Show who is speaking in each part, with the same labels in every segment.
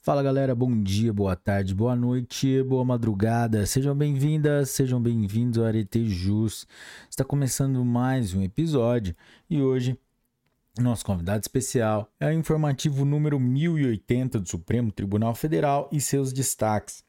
Speaker 1: Fala galera, bom dia, boa tarde, boa noite, boa madrugada. Sejam bem-vindas, sejam bem-vindos ao Arete Jus. Está começando mais um episódio e hoje nosso convidado especial é o informativo número 1080 do Supremo Tribunal Federal e seus destaques.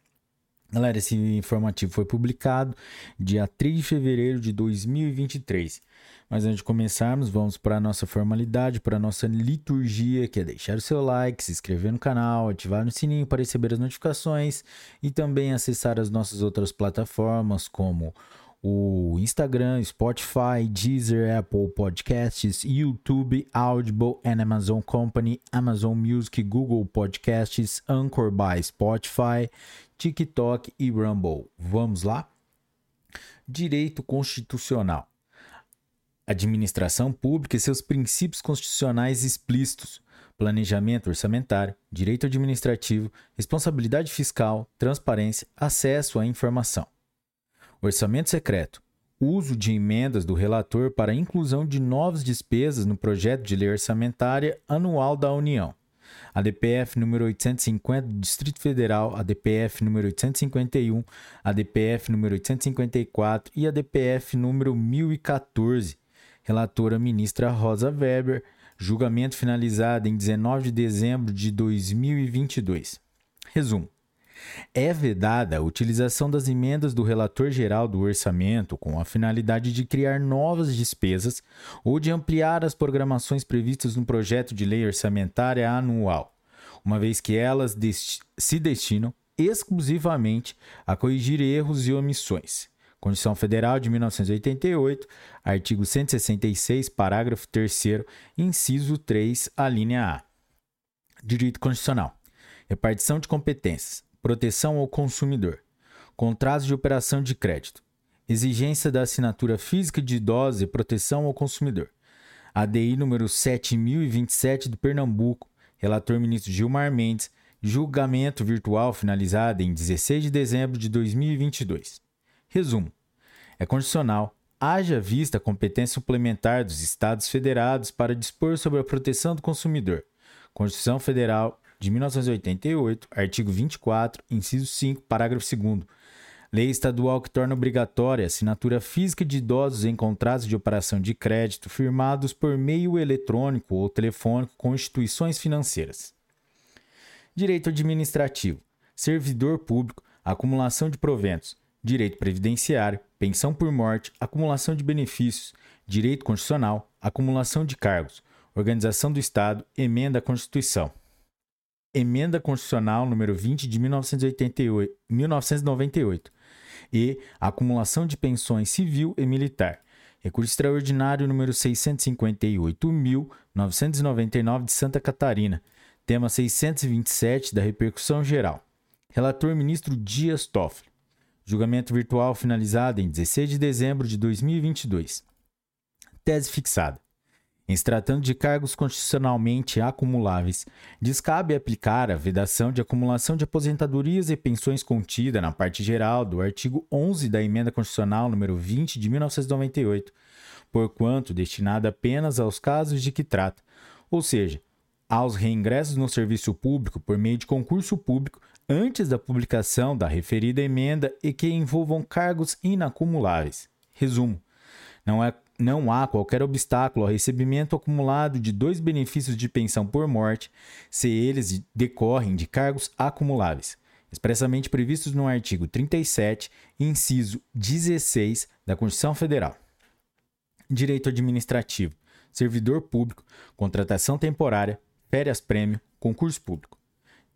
Speaker 1: Galera, esse informativo foi publicado dia 3 de fevereiro de 2023. Mas antes de começarmos, vamos para a nossa formalidade, para a nossa liturgia, que é deixar o seu like, se inscrever no canal, ativar o sininho para receber as notificações e também acessar as nossas outras plataformas como o Instagram, Spotify, Deezer, Apple Podcasts, YouTube, Audible and Amazon Company, Amazon Music, Google Podcasts, Anchor by Spotify, TikTok e Rumble. Vamos lá? Direito Constitucional administração pública e seus princípios constitucionais explícitos, planejamento orçamentário, direito administrativo, responsabilidade fiscal, transparência, acesso à informação. Orçamento secreto, uso de emendas do relator para inclusão de novas despesas no projeto de lei orçamentária anual da União. ADPF número 850 do Distrito Federal, ADPF número 851, ADPF número 854 e ADPF número 1014 Relatora ministra Rosa Weber. Julgamento finalizado em 19 de dezembro de 2022. Resumo. É vedada a utilização das emendas do relator geral do orçamento com a finalidade de criar novas despesas ou de ampliar as programações previstas no projeto de lei orçamentária anual, uma vez que elas se destinam exclusivamente a corrigir erros e omissões. Constituição Federal de 1988, artigo 166, parágrafo 3, inciso 3, a linha A. Direito Constitucional: repartição de competências, proteção ao consumidor, contratos de operação de crédito, exigência da assinatura física de idosos e proteção ao consumidor. ADI número 7027 de Pernambuco, relator ministro Gilmar Mendes, julgamento virtual finalizado em 16 de dezembro de 2022. Resumo: é condicional, haja vista a competência suplementar dos Estados Federados para dispor sobre a proteção do consumidor. Constituição Federal de 1988, artigo 24, inciso 5, parágrafo 2. Lei estadual que torna obrigatória a assinatura física de idosos em contratos de operação de crédito firmados por meio eletrônico ou telefônico com instituições financeiras. Direito administrativo, servidor público, acumulação de proventos, direito previdenciário, pensão por morte, acumulação de benefícios, direito constitucional, acumulação de cargos, organização do Estado, emenda à Constituição. Emenda Constitucional número 20 de 1988, 1998 e acumulação de pensões civil e militar. Recurso extraordinário número 658.999 de Santa Catarina. Tema 627 da repercussão geral. Relator ministro Dias Toffoli. Julgamento virtual finalizado em 16 de dezembro de 2022. Tese fixada. Em se tratando de cargos constitucionalmente acumuláveis, descabe aplicar a vedação de acumulação de aposentadorias e pensões contida na parte geral do artigo 11 da Emenda Constitucional número 20 de 1998, porquanto destinada apenas aos casos de que trata, ou seja, aos reingressos no serviço público por meio de concurso público antes da publicação da referida emenda e que envolvam cargos inacumuláveis. Resumo: não, é, não há qualquer obstáculo ao recebimento acumulado de dois benefícios de pensão por morte, se eles decorrem de cargos acumuláveis, expressamente previstos no artigo 37, inciso 16 da Constituição Federal. Direito administrativo, servidor público, contratação temporária, férias-prêmio, concurso público.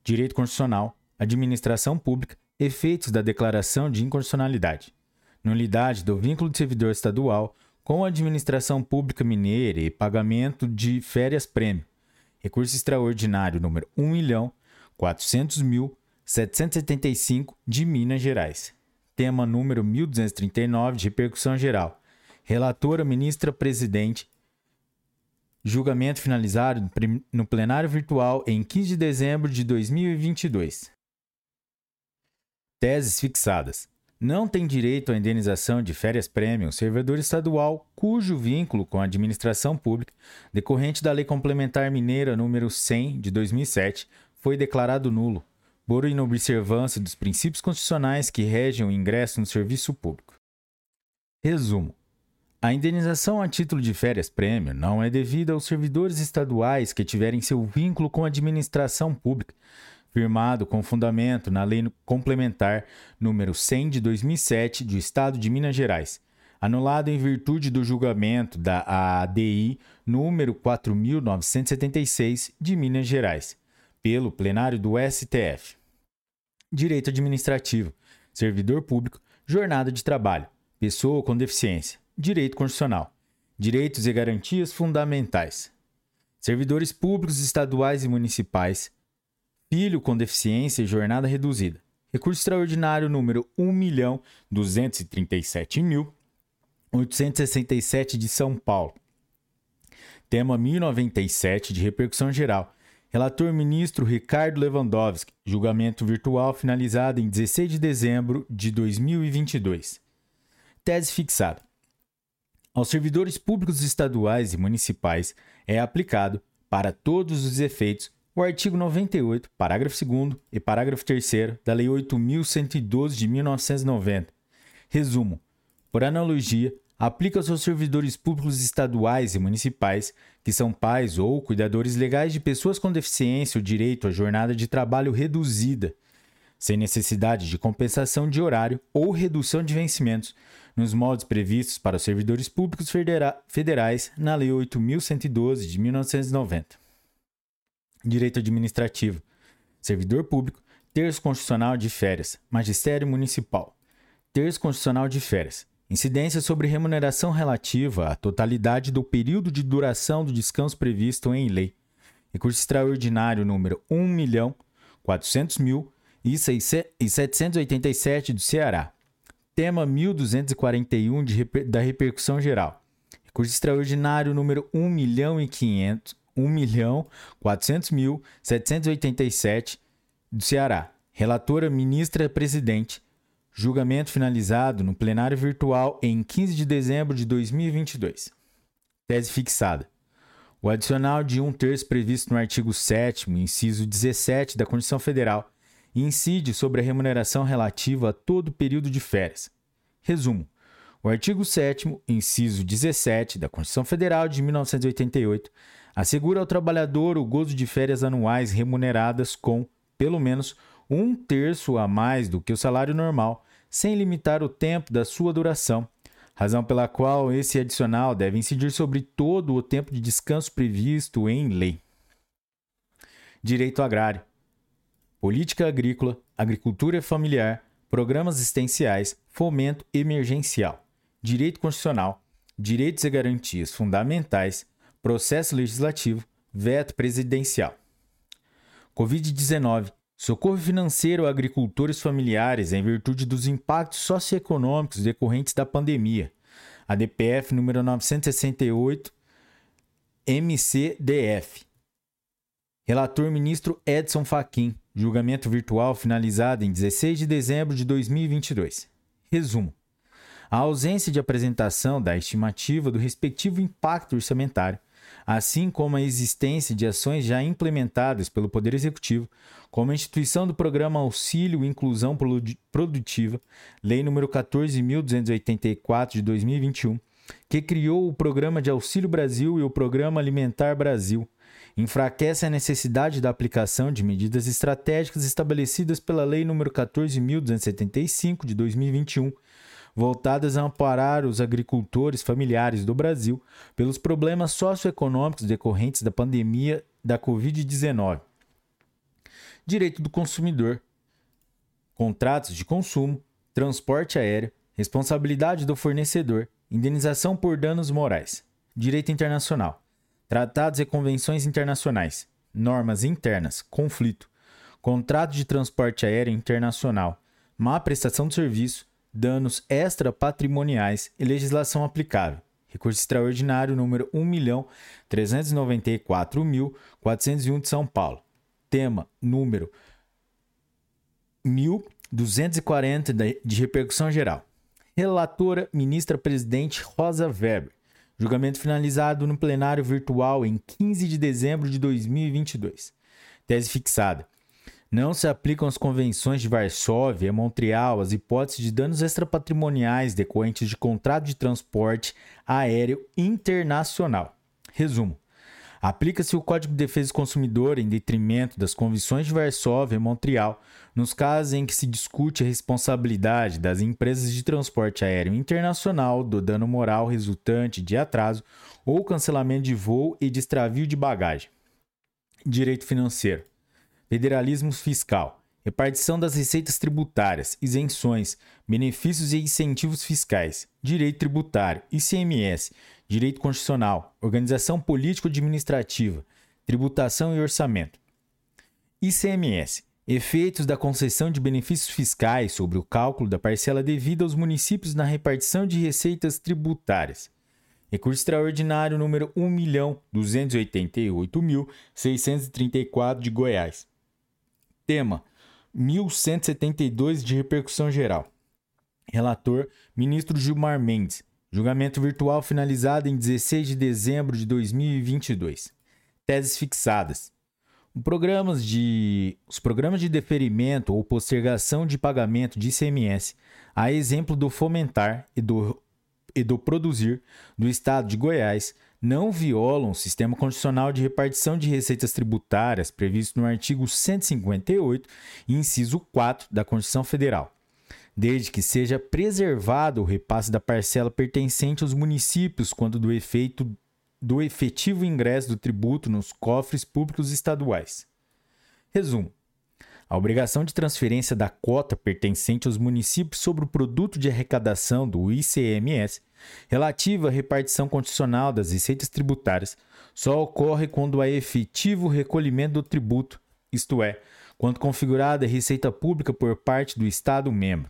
Speaker 1: Direito constitucional, administração pública, efeitos da declaração de inconstitucionalidade, nulidade do vínculo de servidor estadual com a administração pública mineira e pagamento de férias-prêmio, recurso extraordinário número 1.400.775 de Minas Gerais. Tema número 1239 de repercussão geral. Relatora ministra presidente Julgamento finalizado no plenário virtual em 15 de dezembro de 2022. Teses fixadas. Não tem direito à indenização de férias-prêmio o servidor estadual cujo vínculo com a administração pública, decorrente da Lei Complementar Mineira número 100 de 2007, foi declarado nulo por inobservância dos princípios constitucionais que regem o ingresso no serviço público. Resumo: a indenização a título de férias-prêmio não é devida aos servidores estaduais que tiverem seu vínculo com a administração pública, firmado com fundamento na Lei Complementar número 100 de 2007 do Estado de Minas Gerais, anulado em virtude do julgamento da ADI número 4976 de Minas Gerais, pelo plenário do STF. Direito administrativo, servidor público, jornada de trabalho, pessoa com deficiência, direito constitucional, direitos e garantias fundamentais. Servidores públicos estaduais e municipais, filho com deficiência e jornada reduzida. Recurso extraordinário número 1.237.867 de São Paulo. Tema 1097 de repercussão geral. Relator ministro Ricardo Lewandowski. Julgamento virtual finalizado em 16 de dezembro de 2022. Tese fixada. Aos servidores públicos estaduais e municipais é aplicado, para todos os efeitos, o artigo 98, parágrafo 2 e parágrafo 3 da Lei 8.112 de 1990. Resumo: por analogia, aplica-se aos servidores públicos estaduais e municipais, que são pais ou cuidadores legais de pessoas com deficiência, o direito à jornada de trabalho reduzida, sem necessidade de compensação de horário ou redução de vencimentos, nos moldes previstos para os servidores públicos federais na Lei 8.112 de 1990. Direito Administrativo. Servidor público. Terço Constitucional de Férias. Magistério Municipal. Terço Constitucional de Férias. Incidência sobre remuneração relativa à totalidade do período de duração do descanso previsto em lei. Recurso extraordinário número 1.400.000 e 787 do Ceará tema 1241 de, da repercussão geral. Recurso extraordinário número 1 milhão e 500, 1 milhão 400 mil 787 do Ceará. Relatora ministra presidente. Julgamento finalizado no plenário virtual em 15 de dezembro de 2022. Tese fixada. O adicional de um terço previsto no artigo 7 inciso 17 da Constituição Federal incide sobre a remuneração relativa a todo o período de férias. Resumo: o artigo 7, inciso 17 da Constituição Federal de 1988, assegura ao trabalhador o gozo de férias anuais remuneradas com, pelo menos, um terço a mais do que o salário normal, sem limitar o tempo da sua duração, razão pela qual esse adicional deve incidir sobre todo o tempo de descanso previsto em lei. Direito agrário. Política agrícola, agricultura familiar, programas assistenciais, fomento emergencial, direito constitucional, direitos e garantias fundamentais, processo legislativo, veto presidencial. Covid-19, socorro financeiro a agricultores familiares em virtude dos impactos socioeconômicos decorrentes da pandemia. ADPF número 968 MCDF. Relator ministro Edson Fachin. Julgamento virtual finalizado em 16 de dezembro de 2022. Resumo: a ausência de apresentação da estimativa do respectivo impacto orçamentário, assim como a existência de ações já implementadas pelo Poder Executivo, como a instituição do Programa Auxílio Inclusão Produtiva, Lei nº 14.284 de 2021, que criou o Programa de Auxílio Brasil e o Programa Alimentar Brasil enfraquece a necessidade da aplicação de medidas estratégicas estabelecidas pela Lei nº 14.275 de 2021, voltadas a amparar os agricultores familiares do Brasil pelos problemas socioeconômicos decorrentes da pandemia da Covid-19. Direito do consumidor, contratos de consumo, transporte aéreo, responsabilidade do fornecedor, indenização por danos morais, direito internacional tratados e convenções internacionais, normas internas, conflito, contrato de transporte aéreo internacional, má prestação de serviço, danos extrapatrimoniais e legislação aplicável. Recurso extraordinário número 1.394.401 de São Paulo. Tema número 1240 de repercussão geral. Relatora ministra presidente Rosa Weber. Julgamento finalizado no plenário virtual em 15 de dezembro de 2022. Tese fixada. Não se aplicam as convenções de Varsóvia e Montreal as hipóteses de danos extrapatrimoniais decorrentes de contrato de transporte aéreo internacional. Resumo. Aplica-se o Código de Defesa do Consumidor em detrimento das convenções de Varsóvia e Montreal nos casos em que se discute a responsabilidade das empresas de transporte aéreo internacional do dano moral resultante de atraso ou cancelamento de voo e de extravio de bagagem. Direito financeiro federalismo fiscal, repartição das receitas tributárias, isenções, benefícios e incentivos fiscais, direito tributário, ICMS, direito constitucional, organização político-administrativa, tributação e orçamento. ICMS Efeitos da concessão de benefícios fiscais sobre o cálculo da parcela devida aos municípios na repartição de receitas tributárias. Recurso extraordinário número 1.288.634 de Goiás. Tema: 1172 de repercussão geral. Relator: Ministro Gilmar Mendes. Julgamento virtual finalizado em 16 de dezembro de 2022. Teses fixadas. Programas de, os programas de deferimento ou postergação de pagamento de ICMS, a exemplo do Fomentar e do, e do Produzir, do Estado de Goiás, não violam o sistema condicional de repartição de receitas tributárias previsto no artigo 158, inciso 4 da Constituição Federal, desde que seja preservado o repasse da parcela pertencente aos municípios quando do efeito do efetivo ingresso do tributo nos cofres públicos estaduais. Resumo: a obrigação de transferência da cota pertencente aos municípios sobre o produto de arrecadação do ICMS relativa à repartição condicional das receitas tributárias só ocorre quando há efetivo recolhimento do tributo, isto é, quando configurada a receita pública por parte do Estado membro.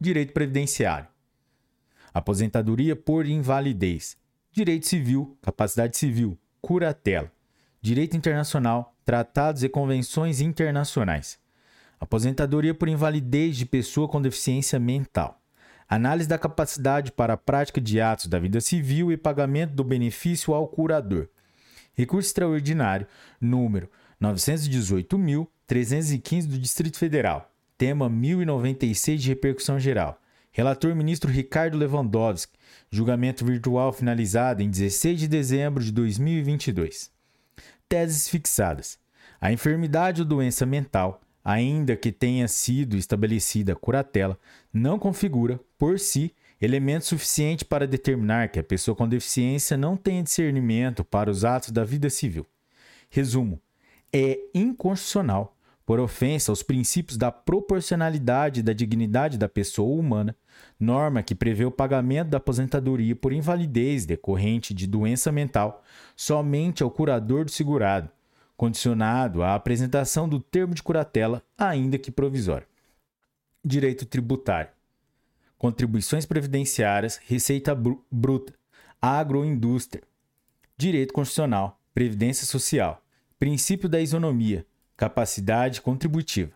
Speaker 1: Direito previdenciário. Aposentadoria por invalidez. Direito civil, capacidade civil, curatela. Direito internacional, tratados e convenções internacionais. Aposentadoria por invalidez de pessoa com deficiência mental análise da capacidade para a prática de atos da vida civil e pagamento do benefício ao curador. Recurso extraordinário número 918.315 do Distrito Federal. Tema 1096 de repercussão geral. Relator ministro Ricardo Lewandowski. Julgamento virtual finalizado em 16 de dezembro de 2022. Teses fixadas. A enfermidade ou doença mental ainda que tenha sido estabelecida a curatela, não configura, por si, elemento suficiente para determinar que a pessoa com deficiência não tenha discernimento para os atos da vida civil. Resumo: é inconstitucional, por ofensa aos princípios da proporcionalidade e da dignidade da pessoa humana, norma que prevê o pagamento da aposentadoria por invalidez decorrente de doença mental somente ao curador do segurado condicionado à apresentação do termo de curatela, ainda que provisório. Direito tributário. Contribuições previdenciárias, receita bruta, agroindústria. Direito constitucional, previdência social, princípio da isonomia, capacidade contributiva.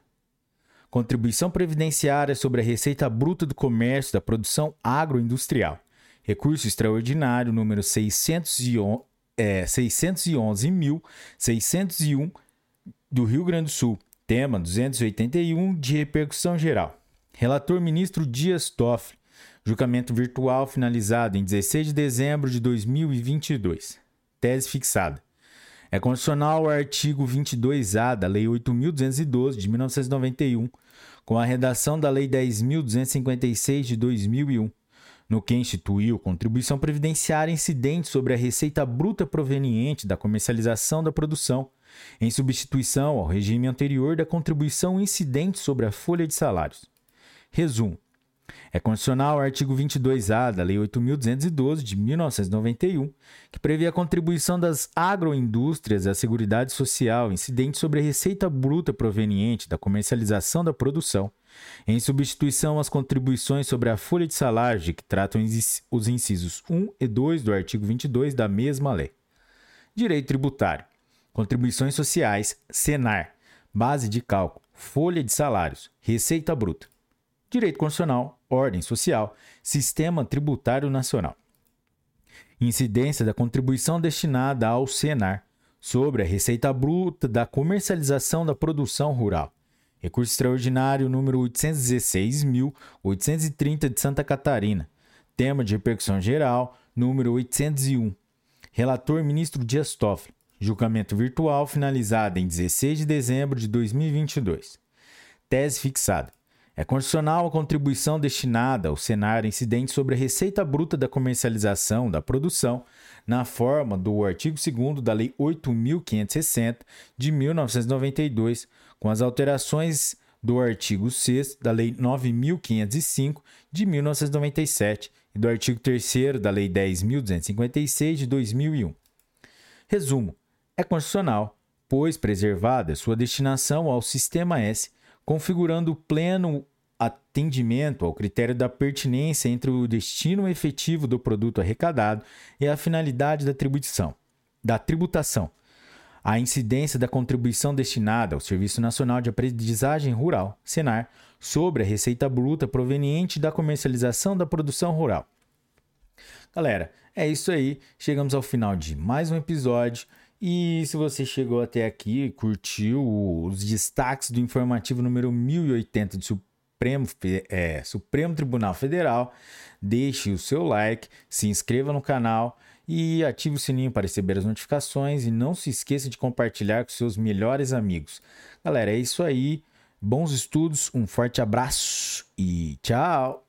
Speaker 1: Contribuição previdenciária sobre a receita bruta do comércio da produção agroindustrial. Recurso extraordinário número 611 é 611.601 do Rio Grande do Sul. Tema 281 de repercussão geral. Relator ministro Dias Toffoli. Julgamento virtual finalizado em 16 de dezembro de 2022. Tese fixada. É condicional ao artigo 22A da Lei 8.212 de 1991, com a redação da Lei 10.256 de 2001 no que instituiu contribuição previdenciária incidente sobre a receita bruta proveniente da comercialização da produção, em substituição ao regime anterior da contribuição incidente sobre a folha de salários. Resumo: é condicional ao artigo 22A da Lei 8.212 de 1991, que prevê a contribuição das agroindústrias à Seguridade Social incidente sobre a receita bruta proveniente da comercialização da produção, em substituição às contribuições sobre a folha de salário de que tratam os incisos 1 e 2 do artigo 22 da mesma lei. Direito tributário. Contribuições sociais, Senar, base de cálculo, folha de salários, receita bruta. Direito constitucional, ordem social, sistema tributário nacional. Incidência da contribuição destinada ao Senar, sobre a receita bruta da comercialização da produção rural. Recurso extraordinário número 816.830 de Santa Catarina. Tema de repercussão geral número 801. Relator ministro Dias Toffoli. Julgamento virtual finalizado em 16 de dezembro de 2022. Tese fixada. É constitucional a contribuição destinada ao Senar incidente sobre a receita bruta da comercialização da produção, na forma do artigo 2 da Lei 8.560 de 1992, com as alterações do artigo 6 da Lei 9.505 de 1997 e do artigo 3 da Lei 10.256 de 2001. Resumo: é constitucional, pois preservada sua destinação ao Sistema S configurando pleno atendimento ao critério da pertinência entre o destino efetivo do produto arrecadado e a finalidade da tribuição, da tributação. A incidência da contribuição destinada ao Serviço Nacional de Aprendizagem Rural, Senar, sobre a receita bruta proveniente da comercialização da produção rural. Galera, é isso aí. Chegamos ao final de mais um episódio. E se você chegou até aqui, curtiu os destaques do informativo número 1080 do Supremo, é, Supremo Tribunal Federal, deixe o seu like, se inscreva no canal e ative o sininho para receber as notificações e não se esqueça de compartilhar com seus melhores amigos. Galera, é isso aí. Bons estudos, um forte abraço e tchau!